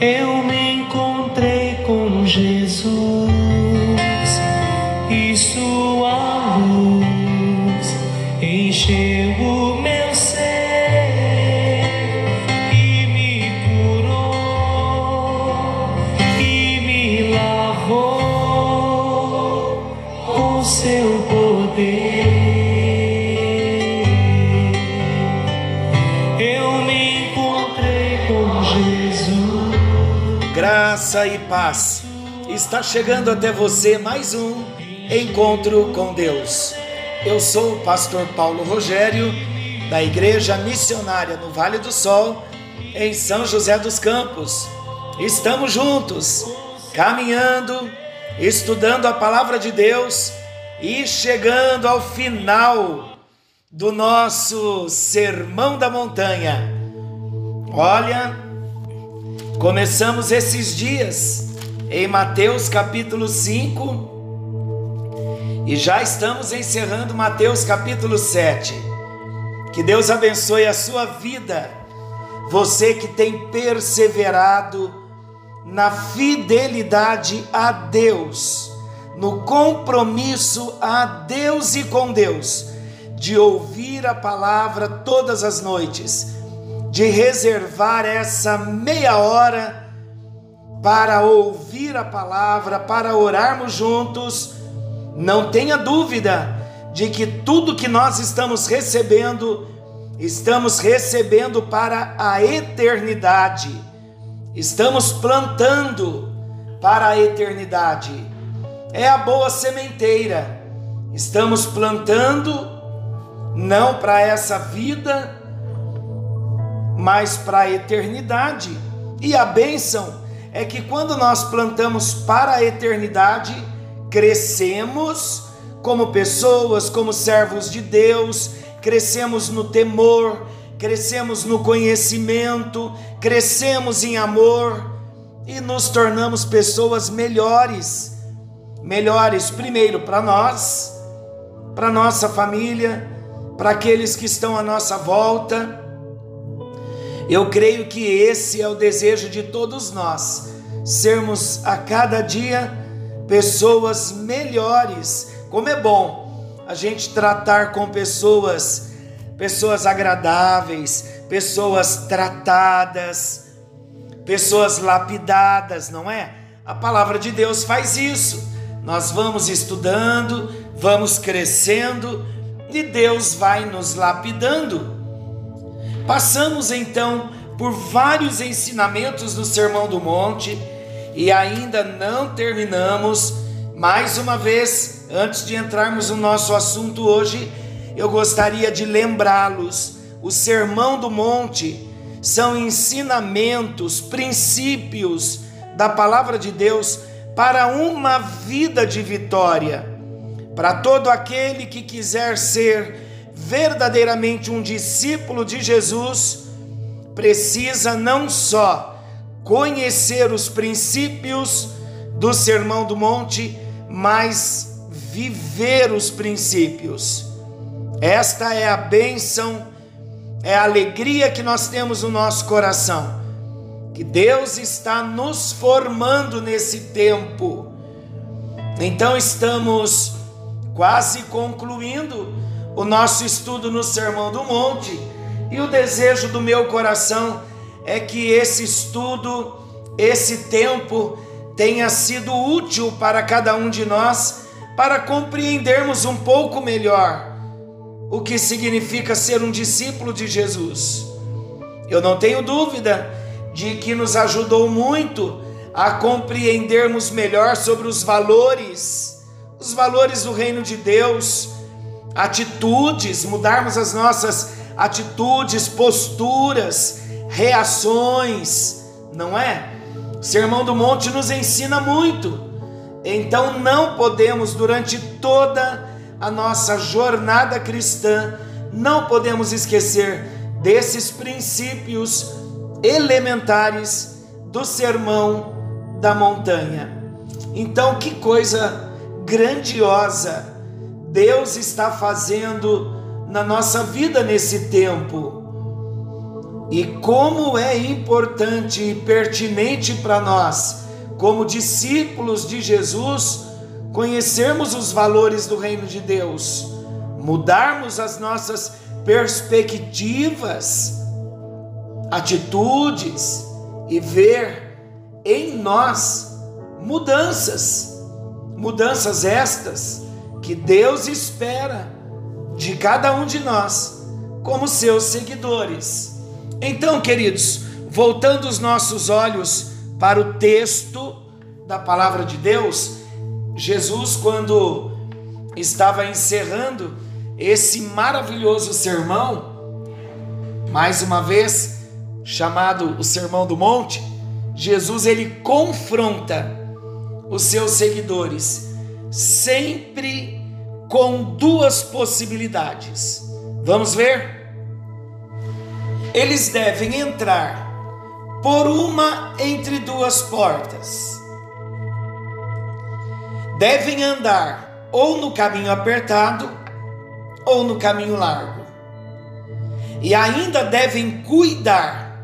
eu Graça e paz. Está chegando até você mais um encontro com Deus. Eu sou o pastor Paulo Rogério, da Igreja Missionária no Vale do Sol, em São José dos Campos. Estamos juntos, caminhando, estudando a palavra de Deus e chegando ao final do nosso Sermão da Montanha. Olha, começamos esses dias em Mateus capítulo 5 e já estamos encerrando Mateus capítulo 7. Que Deus abençoe a sua vida, você que tem perseverado na fidelidade a Deus, no compromisso a Deus e com Deus, de ouvir a palavra todas as noites, de reservar essa meia hora para ouvir a palavra, para orarmos juntos não tenha dúvida de que tudo que nós estamos recebendo, estamos recebendo para a eternidade. Estamos plantando para a eternidade. É a boa sementeira. Estamos plantando não para essa vida, mas para a eternidade. E a bênção é que quando nós plantamos para a eternidade, crescemos como pessoas, como servos de Deus, crescemos no temor, crescemos no conhecimento, crescemos em amor e nos tornamos pessoas melhores. Melhores, primeiro, para nós, para nossa família, para aqueles que estão à nossa volta. Eu creio que esse é o desejo de todos nós, sermos a cada dia pessoas melhores. Como é bom a gente tratar com pessoas, pessoas agradáveis, pessoas tratadas, pessoas lapidadas, não é? A palavra de Deus faz isso. Nós vamos estudando, vamos crescendo e Deus vai nos lapidando. Passamos então por vários ensinamentos do Sermão do Monte e ainda não terminamos. Mais uma vez, antes de entrarmos no nosso assunto hoje, eu gostaria de lembrá-los: o Sermão do Monte são ensinamentos, princípios da palavra de Deus para uma vida de vitória. Para todo aquele que quiser ser verdadeiramente um discípulo de Jesus, precisa não só conhecer os princípios do Sermão do Monte, mas viver os princípios. Esta é a bênção, é a alegria que nós temos no nosso coração, que Deus está nos formando nesse tempo. Então estamos quase concluindo o nosso estudo no Sermão do Monte, e o desejo do meu coração é que esse estudo, esse tempo tenha sido útil para cada um de nós para compreendermos um pouco melhor o que significa ser um discípulo de Jesus. Eu não tenho dúvida de que nos ajudou muito a compreendermos melhor sobre os valores, os valores do reino de Deus, atitudes, mudarmos as nossas atitudes, posturas, reações, não é? O Sermão do Monte nos ensina muito. Então não podemos durante toda a nossa jornada cristã, não podemos esquecer desses princípios elementares do Sermão da Montanha. Então, que coisa grandiosa Deus está fazendo na nossa vida nesse tempo. E como é importante e pertinente para nós, como discípulos de Jesus, conhecermos os valores do reino de Deus, mudarmos as nossas perspectivas, atitudes e ver em nós mudanças, mudanças estas que Deus espera de cada um de nós como seus seguidores. Então, queridos, voltando os nossos olhos para o texto da palavra de Deus, Jesus, quando estava encerrando esse maravilhoso sermão, mais uma vez chamado o Sermão do Monte, Jesus ele confronta os seus seguidores sempre com duas possibilidades. Vamos ver? eles devem entrar por uma entre duas portas. Devem andar ou no caminho apertado ou no caminho largo. E ainda devem cuidar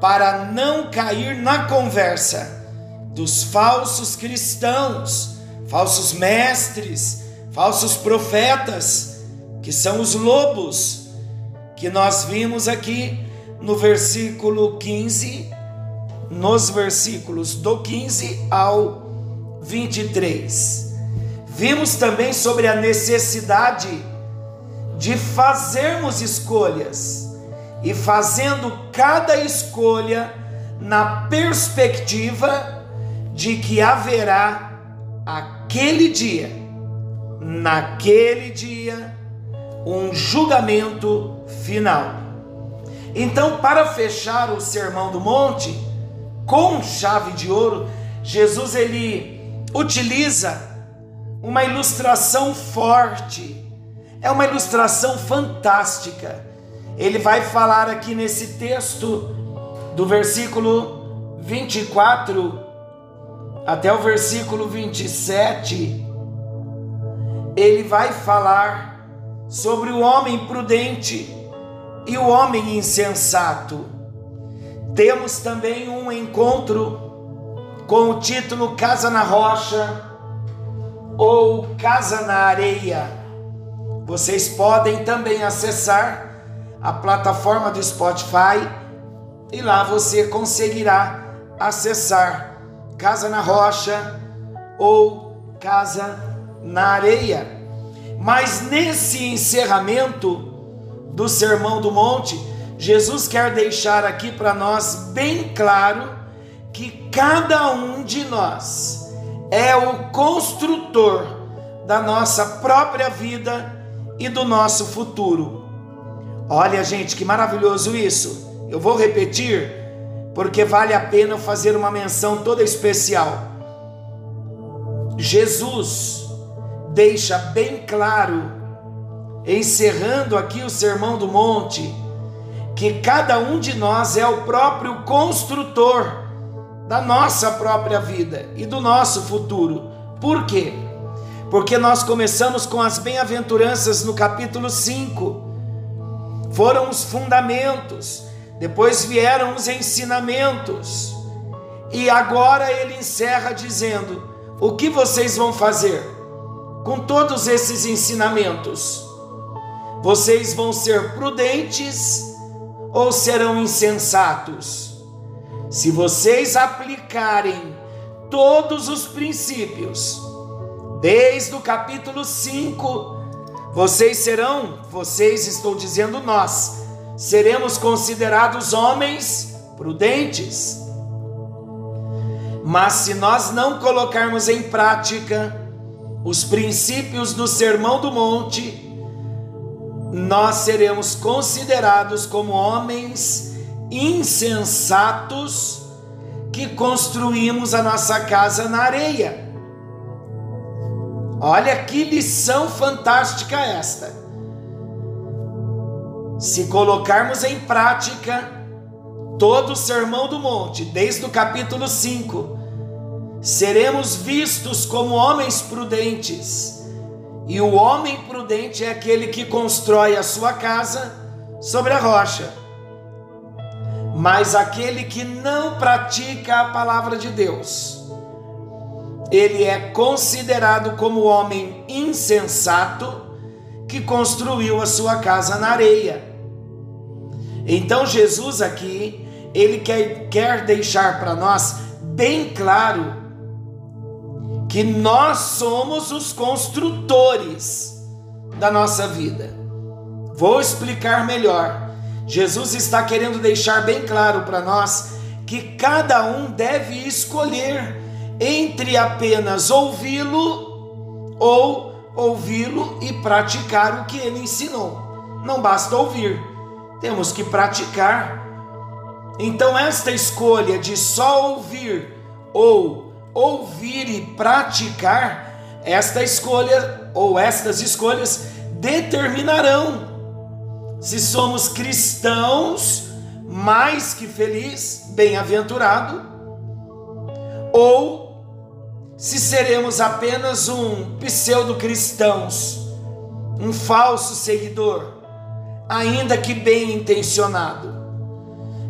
para não cair na conversa dos falsos cristãos, falsos mestres, falsos profetas, que são os lobos que nós vimos aqui no versículo 15, nos versículos do 15 ao 23. Vimos também sobre a necessidade de fazermos escolhas e fazendo cada escolha na perspectiva de que haverá aquele dia, naquele dia, um julgamento final. Então, para fechar o Sermão do Monte com chave de ouro, Jesus ele utiliza uma ilustração forte. É uma ilustração fantástica. Ele vai falar aqui nesse texto do versículo 24 até o versículo 27. Ele vai falar sobre o homem prudente e o homem insensato. Temos também um encontro com o título Casa na Rocha ou Casa na Areia. Vocês podem também acessar a plataforma do Spotify e lá você conseguirá acessar Casa na Rocha ou Casa na Areia. Mas nesse encerramento do Sermão do Monte, Jesus quer deixar aqui para nós bem claro que cada um de nós é o construtor da nossa própria vida e do nosso futuro. Olha, gente, que maravilhoso isso. Eu vou repetir porque vale a pena fazer uma menção toda especial. Jesus deixa bem claro, encerrando aqui o Sermão do Monte, que cada um de nós é o próprio construtor da nossa própria vida e do nosso futuro. Por quê? Porque nós começamos com as bem-aventuranças no capítulo 5. Foram os fundamentos, depois vieram os ensinamentos. E agora ele encerra dizendo: O que vocês vão fazer? Com todos esses ensinamentos? Vocês vão ser prudentes ou serão insensatos? Se vocês aplicarem todos os princípios, desde o capítulo 5, vocês serão, vocês estou dizendo nós, seremos considerados homens prudentes. Mas se nós não colocarmos em prática os princípios do Sermão do Monte, nós seremos considerados como homens insensatos que construímos a nossa casa na areia. Olha que lição fantástica esta. Se colocarmos em prática todo o Sermão do Monte, desde o capítulo 5, seremos vistos como homens prudentes. E o homem prudente é aquele que constrói a sua casa sobre a rocha. Mas aquele que não pratica a palavra de Deus, ele é considerado como homem insensato que construiu a sua casa na areia. Então Jesus aqui, ele quer, quer deixar para nós bem claro que nós somos os construtores da nossa vida. Vou explicar melhor. Jesus está querendo deixar bem claro para nós que cada um deve escolher entre apenas ouvi-lo ou ouvi-lo e praticar o que ele ensinou. Não basta ouvir, temos que praticar. Então, esta escolha de só ouvir ou ouvir e praticar, esta escolha ou estas escolhas determinarão se somos cristãos mais que feliz, bem-aventurado, ou se seremos apenas um pseudo-cristãos, um falso seguidor, ainda que bem intencionado.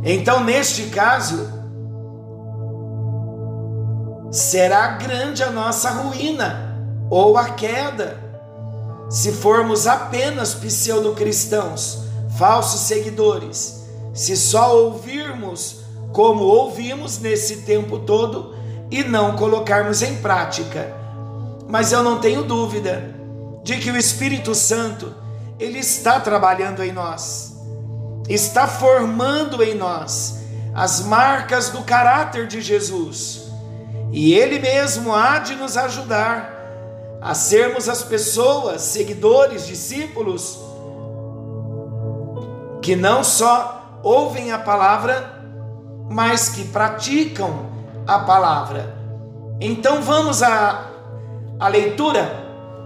Então, neste caso, será grande a nossa ruína ou a queda, se formos apenas pseudo-cristãos, falsos seguidores, se só ouvirmos como ouvimos nesse tempo todo e não colocarmos em prática. Mas eu não tenho dúvida de que o Espírito Santo, ele está trabalhando em nós. Está formando em nós as marcas do caráter de Jesus. E ele mesmo há de nos ajudar a sermos as pessoas, seguidores, discípulos que não só ouvem a palavra, mas que praticam a palavra. Então vamos à, à leitura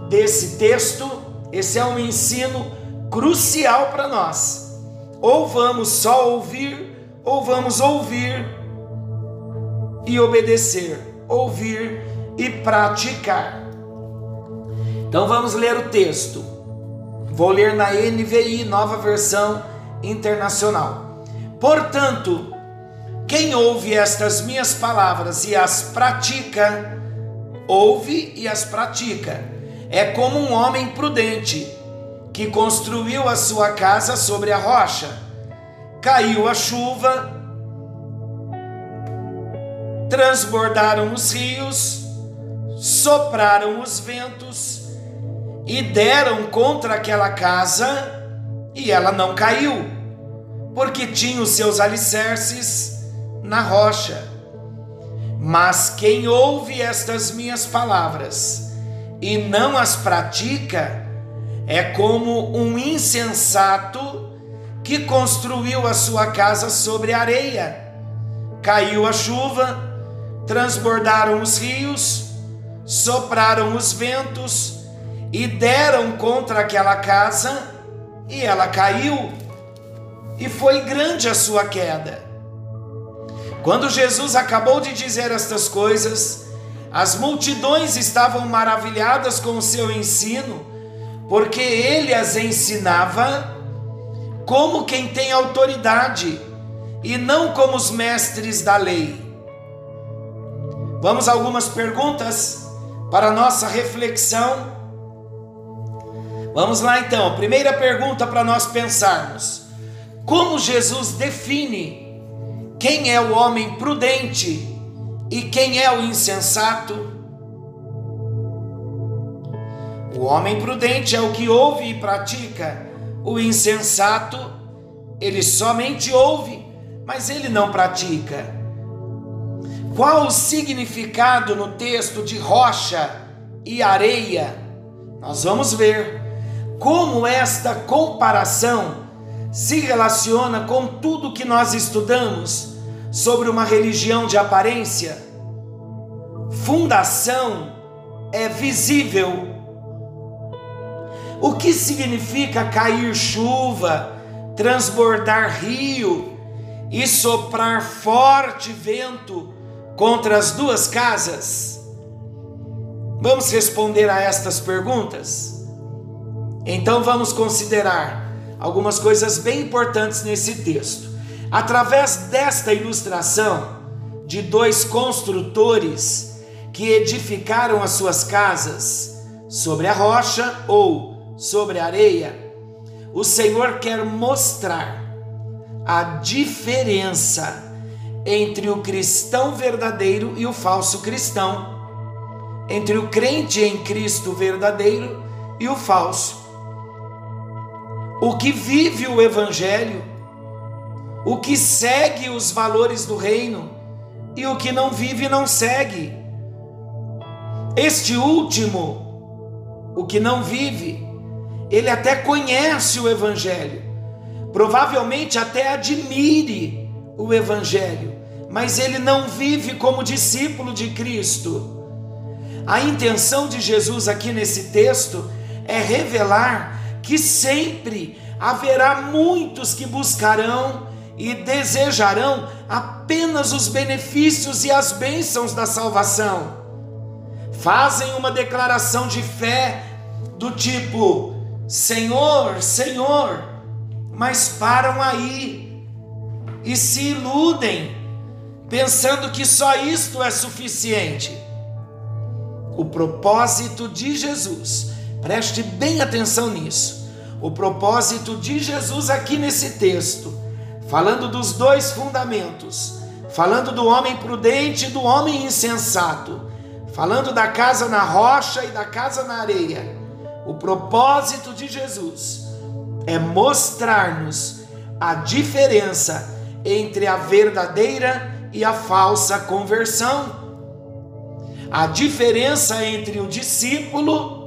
desse texto. Esse é um ensino crucial para nós. Ou vamos só ouvir, ou vamos ouvir e obedecer, ouvir e praticar. Então vamos ler o texto. Vou ler na NVI, nova versão internacional. Portanto, quem ouve estas minhas palavras e as pratica, ouve e as pratica, é como um homem prudente que construiu a sua casa sobre a rocha. Caiu a chuva, transbordaram os rios, sopraram os ventos e deram contra aquela casa, e ela não caiu, porque tinha os seus alicerces na rocha. Mas quem ouve estas minhas palavras e não as pratica, é como um insensato que construiu a sua casa sobre areia. Caiu a chuva, transbordaram os rios, sopraram os ventos e deram contra aquela casa, e ela caiu, e foi grande a sua queda. Quando Jesus acabou de dizer estas coisas, as multidões estavam maravilhadas com o seu ensino, porque ele as ensinava como quem tem autoridade e não como os mestres da lei. Vamos a algumas perguntas para nossa reflexão. Vamos lá então. Primeira pergunta para nós pensarmos: como Jesus define quem é o homem prudente e quem é o insensato? O homem prudente é o que ouve e pratica, o insensato, ele somente ouve, mas ele não pratica. Qual o significado no texto de rocha e areia? Nós vamos ver como esta comparação se relaciona com tudo que nós estudamos sobre uma religião de aparência. Fundação é visível. O que significa cair chuva, transbordar rio e soprar forte vento contra as duas casas? Vamos responder a estas perguntas? Então vamos considerar algumas coisas bem importantes nesse texto. Através desta ilustração de dois construtores que edificaram as suas casas sobre a rocha ou sobre a areia, o Senhor quer mostrar a diferença entre o cristão verdadeiro e o falso cristão, entre o crente em Cristo verdadeiro e o falso. O que vive o Evangelho, o que segue os valores do reino e o que não vive não segue. Este último, o que não vive, ele até conhece o Evangelho, provavelmente até admire o Evangelho, mas ele não vive como discípulo de Cristo. A intenção de Jesus aqui nesse texto é revelar que sempre haverá muitos que buscarão e desejarão apenas os benefícios e as bênçãos da salvação. Fazem uma declaração de fé do tipo: Senhor, Senhor, mas param aí e se iludem, pensando que só isto é suficiente. O propósito de Jesus, preste bem atenção nisso. O propósito de Jesus aqui nesse texto, falando dos dois fundamentos, falando do homem prudente e do homem insensato, falando da casa na rocha e da casa na areia. O propósito de Jesus é mostrar-nos a diferença entre a verdadeira e a falsa conversão. A diferença entre o discípulo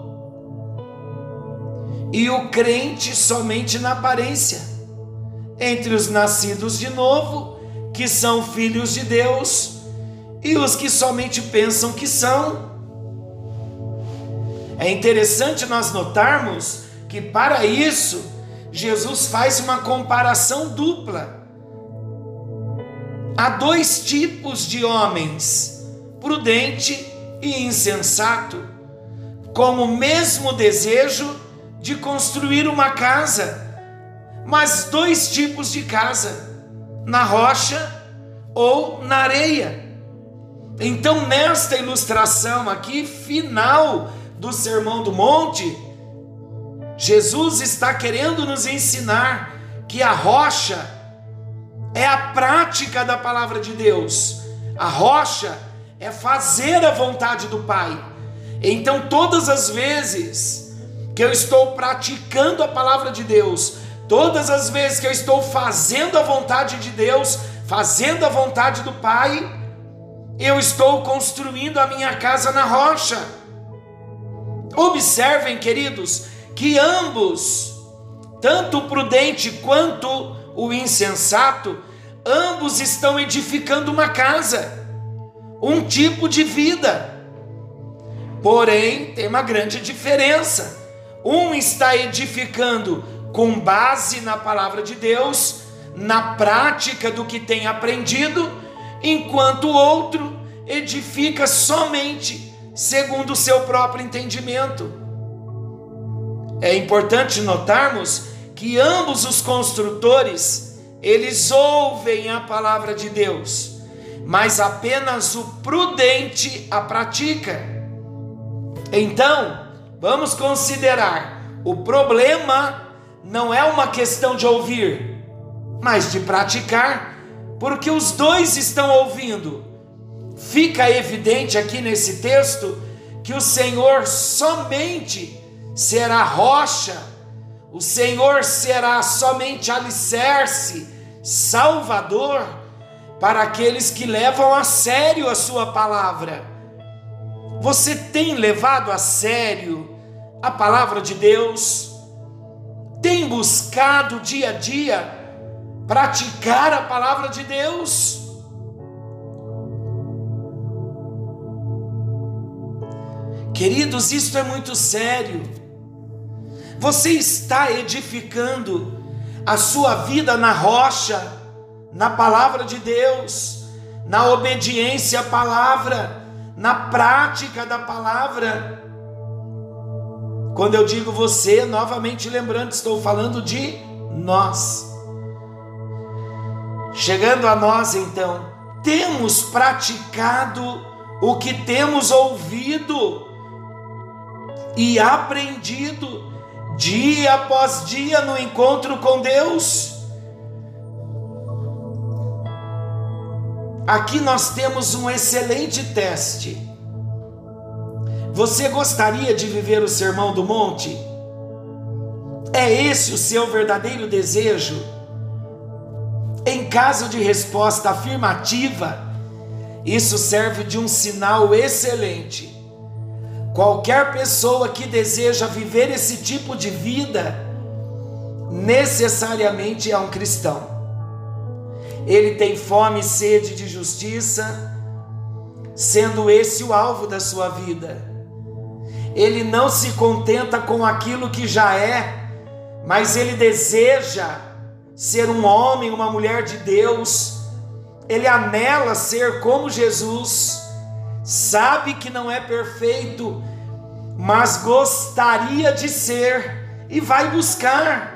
e o crente somente na aparência. Entre os nascidos de novo, que são filhos de Deus, e os que somente pensam que são. É interessante nós notarmos que para isso Jesus faz uma comparação dupla. Há dois tipos de homens, prudente e insensato, com o mesmo desejo de construir uma casa, mas dois tipos de casa, na rocha ou na areia. Então, nesta ilustração aqui, final do Sermão do Monte, Jesus está querendo nos ensinar que a rocha é a prática da palavra de Deus, a rocha é fazer a vontade do Pai. Então, todas as vezes que eu estou praticando a palavra de Deus, todas as vezes que eu estou fazendo a vontade de Deus, fazendo a vontade do Pai, eu estou construindo a minha casa na rocha. Observem, queridos, que ambos, tanto o prudente quanto o insensato, ambos estão edificando uma casa, um tipo de vida. Porém, tem uma grande diferença. Um está edificando com base na palavra de Deus, na prática do que tem aprendido, enquanto o outro edifica somente segundo o seu próprio entendimento. É importante notarmos que ambos os construtores, eles ouvem a palavra de Deus, mas apenas o prudente a pratica. Então, vamos considerar o problema não é uma questão de ouvir, mas de praticar, porque os dois estão ouvindo. Fica evidente aqui nesse texto que o Senhor somente será rocha, o Senhor será somente alicerce, salvador para aqueles que levam a sério a Sua palavra. Você tem levado a sério a palavra de Deus? Tem buscado dia a dia praticar a palavra de Deus? Queridos, isto é muito sério. Você está edificando a sua vida na rocha, na palavra de Deus, na obediência à palavra, na prática da palavra. Quando eu digo você, novamente lembrando, estou falando de nós. Chegando a nós então, temos praticado o que temos ouvido e aprendido dia após dia no encontro com Deus. Aqui nós temos um excelente teste. Você gostaria de viver o Sermão do Monte? É esse o seu verdadeiro desejo? Em caso de resposta afirmativa, isso serve de um sinal excelente. Qualquer pessoa que deseja viver esse tipo de vida, necessariamente é um cristão. Ele tem fome e sede de justiça, sendo esse o alvo da sua vida. Ele não se contenta com aquilo que já é, mas ele deseja ser um homem, uma mulher de Deus, ele anela ser como Jesus, sabe que não é perfeito, mas gostaria de ser e vai buscar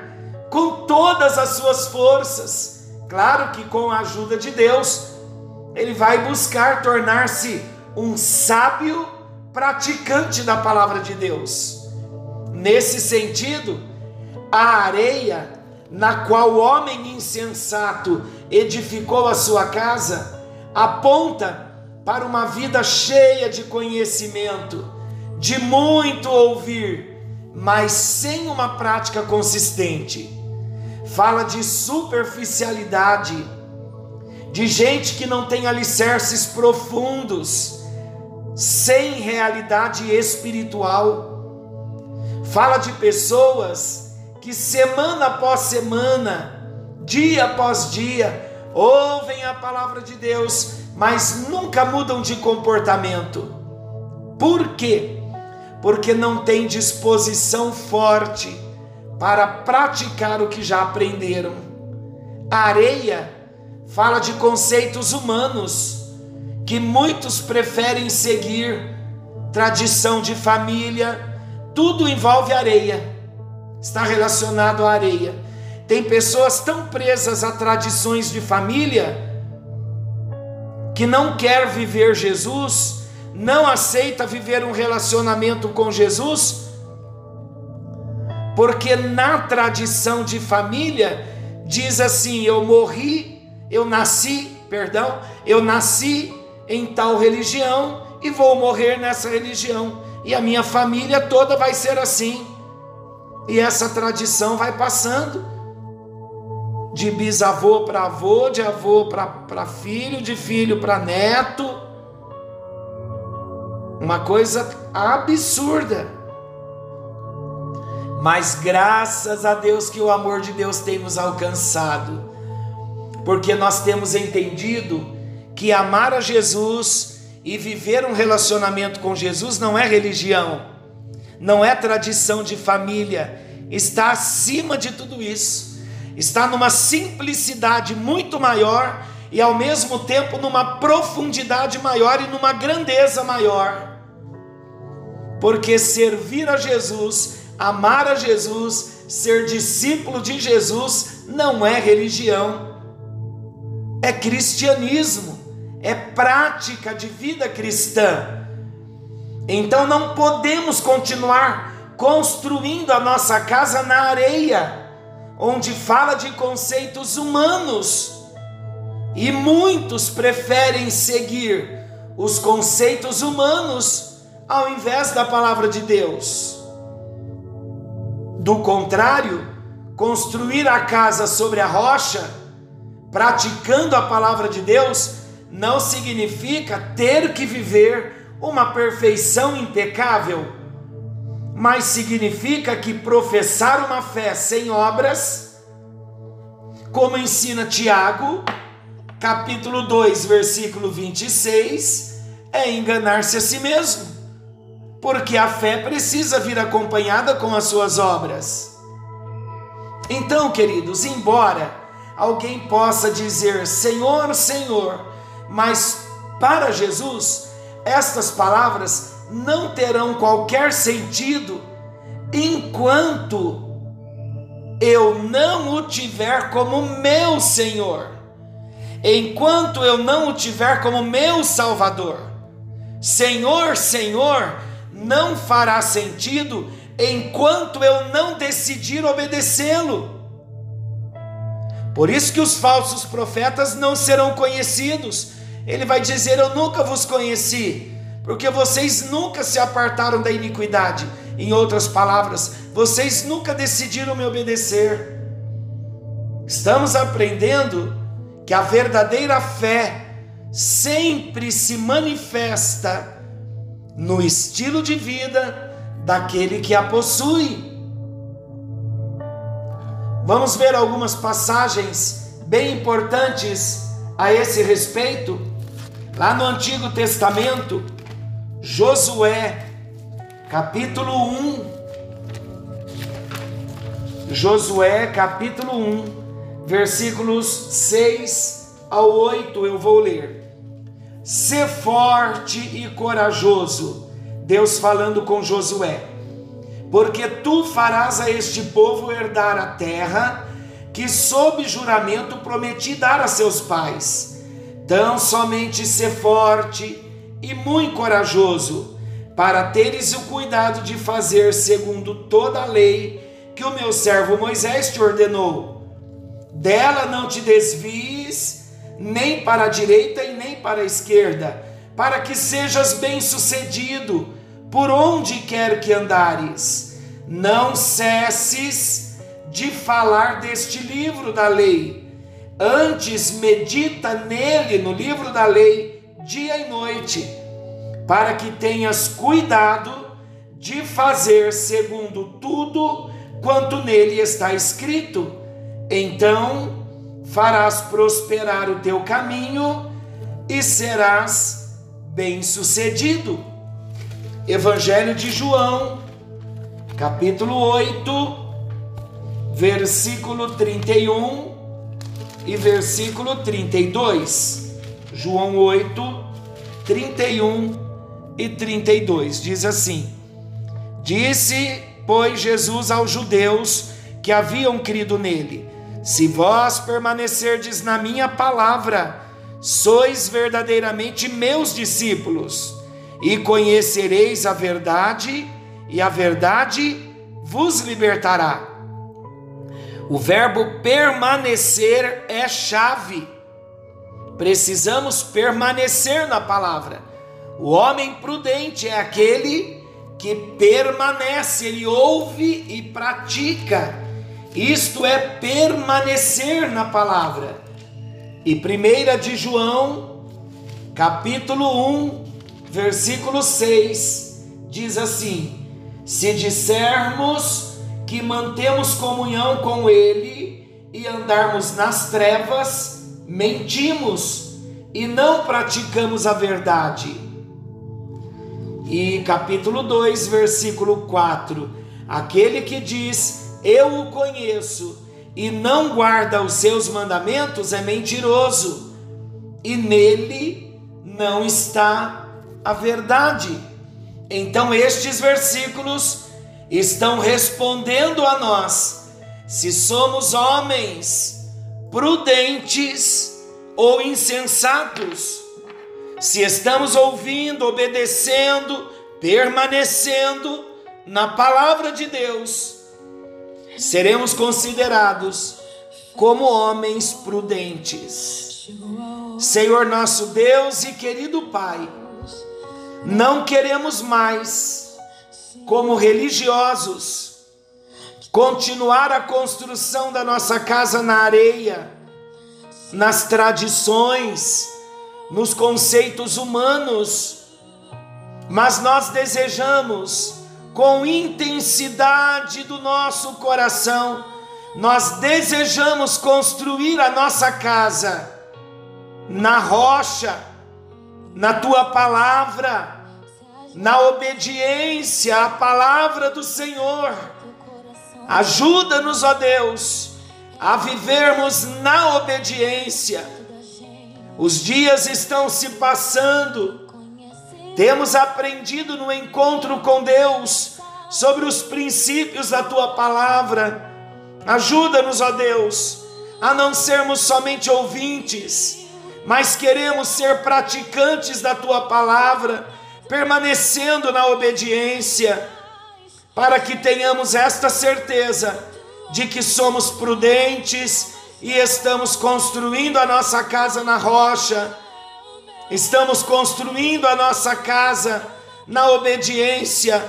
com todas as suas forças. Claro que com a ajuda de Deus, ele vai buscar tornar-se um sábio praticante da palavra de Deus. Nesse sentido, a areia na qual o homem insensato edificou a sua casa aponta para uma vida cheia de conhecimento, de muito ouvir, mas sem uma prática consistente. Fala de superficialidade, de gente que não tem alicerces profundos, sem realidade espiritual. Fala de pessoas que semana após semana, dia após dia, ouvem a palavra de Deus, mas nunca mudam de comportamento. Por quê? Porque não têm disposição forte para praticar o que já aprenderam. A areia fala de conceitos humanos que muitos preferem seguir, tradição de família, tudo envolve areia está relacionado à areia. Tem pessoas tão presas a tradições de família que não quer viver Jesus, não aceita viver um relacionamento com Jesus, porque na tradição de família diz assim: eu morri, eu nasci, perdão, eu nasci em tal religião e vou morrer nessa religião, e a minha família toda vai ser assim. E essa tradição vai passando de bisavô para avô, de avô para filho, de filho para neto. Uma coisa absurda. Mas graças a Deus que o amor de Deus tem nos alcançado, porque nós temos entendido que amar a Jesus e viver um relacionamento com Jesus não é religião não é tradição de família, está acima de tudo isso, está numa simplicidade muito maior e ao mesmo tempo numa profundidade maior e numa grandeza maior. Porque servir a Jesus, amar a Jesus, ser discípulo de Jesus não é religião, é cristianismo, é prática de vida cristã. Então não podemos continuar construindo a nossa casa na areia, onde fala de conceitos humanos. E muitos preferem seguir os conceitos humanos ao invés da palavra de Deus. Do contrário, construir a casa sobre a rocha, praticando a palavra de Deus, não significa ter que viver uma perfeição impecável, mas significa que professar uma fé sem obras, como ensina Tiago, capítulo 2, versículo 26, é enganar-se a si mesmo, porque a fé precisa vir acompanhada com as suas obras. Então, queridos, embora alguém possa dizer Senhor, Senhor, mas para Jesus, estas palavras não terão qualquer sentido enquanto eu não o tiver como meu Senhor, enquanto eu não o tiver como meu Salvador. Senhor, Senhor, não fará sentido enquanto eu não decidir obedecê-lo. Por isso que os falsos profetas não serão conhecidos. Ele vai dizer: Eu nunca vos conheci, porque vocês nunca se apartaram da iniquidade. Em outras palavras, vocês nunca decidiram me obedecer. Estamos aprendendo que a verdadeira fé sempre se manifesta no estilo de vida daquele que a possui. Vamos ver algumas passagens bem importantes a esse respeito. Lá no Antigo Testamento, Josué, capítulo 1. Josué, capítulo 1 versículos 6 ao 8 eu vou ler. Ser forte e corajoso, Deus falando com Josué, porque tu farás a este povo herdar a terra que, sob juramento, prometi dar a seus pais. Tão somente ser forte e muito corajoso, para teres o cuidado de fazer segundo toda a lei que o meu servo Moisés te ordenou dela não te desvies nem para a direita e nem para a esquerda, para que sejas bem-sucedido por onde quer que andares. Não cesses de falar deste livro da lei. Antes medita nele, no livro da lei, dia e noite, para que tenhas cuidado de fazer segundo tudo quanto nele está escrito então farás prosperar o teu caminho e serás bem-sucedido. Evangelho de João, capítulo 8, versículo 31 e versículo 32. João 8, 31 e 32 diz assim: Disse, pois, Jesus aos judeus que haviam crido nele: se vós permanecerdes na minha palavra, sois verdadeiramente meus discípulos, e conhecereis a verdade, e a verdade vos libertará. O verbo permanecer é chave. Precisamos permanecer na palavra. O homem prudente é aquele que permanece, ele ouve e pratica isto é permanecer na palavra. E 1 de João, capítulo 1, versículo 6, diz assim: Se dissermos que mantemos comunhão com Ele e andarmos nas trevas, mentimos e não praticamos a verdade. E capítulo 2, versículo 4: Aquele que diz eu o conheço, e não guarda os seus mandamentos, é mentiroso, e nele não está a verdade. Então, estes versículos estão respondendo a nós se somos homens prudentes ou insensatos, se estamos ouvindo, obedecendo, permanecendo na palavra de Deus seremos considerados como homens prudentes. Senhor nosso Deus e querido Pai, não queremos mais, como religiosos, continuar a construção da nossa casa na areia, nas tradições, nos conceitos humanos, mas nós desejamos com intensidade do nosso coração, nós desejamos construir a nossa casa na rocha, na tua palavra, na obediência à palavra do Senhor. Ajuda-nos, ó Deus, a vivermos na obediência. Os dias estão se passando temos aprendido no encontro com Deus sobre os princípios da tua palavra. Ajuda-nos, ó Deus, a não sermos somente ouvintes, mas queremos ser praticantes da tua palavra, permanecendo na obediência, para que tenhamos esta certeza de que somos prudentes e estamos construindo a nossa casa na rocha, estamos construindo a nossa casa na obediência,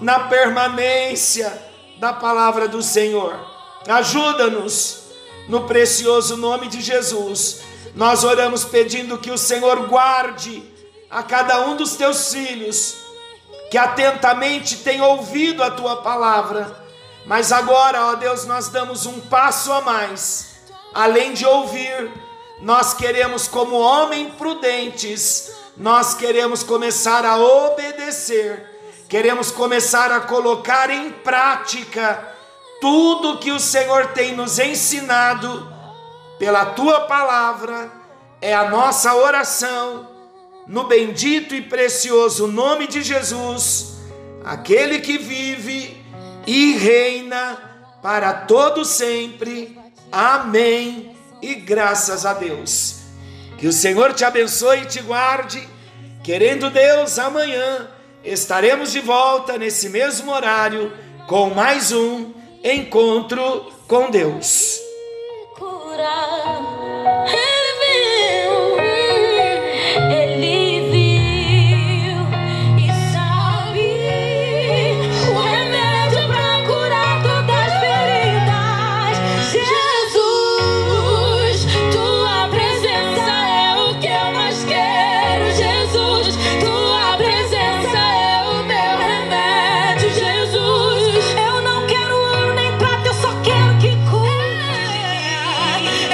na permanência da palavra do Senhor. Ajuda-nos no precioso nome de Jesus. Nós oramos pedindo que o Senhor guarde a cada um dos teus filhos que atentamente tem ouvido a tua palavra. Mas agora, ó Deus, nós damos um passo a mais. Além de ouvir, nós queremos, como homens prudentes, nós queremos começar a obedecer, queremos começar a colocar em prática tudo que o Senhor tem nos ensinado pela tua palavra, é a nossa oração, no bendito e precioso nome de Jesus, aquele que vive e reina para todo sempre. Amém. E graças a Deus. Que o Senhor te abençoe e te guarde. Querendo Deus, amanhã estaremos de volta nesse mesmo horário com mais um encontro com Deus.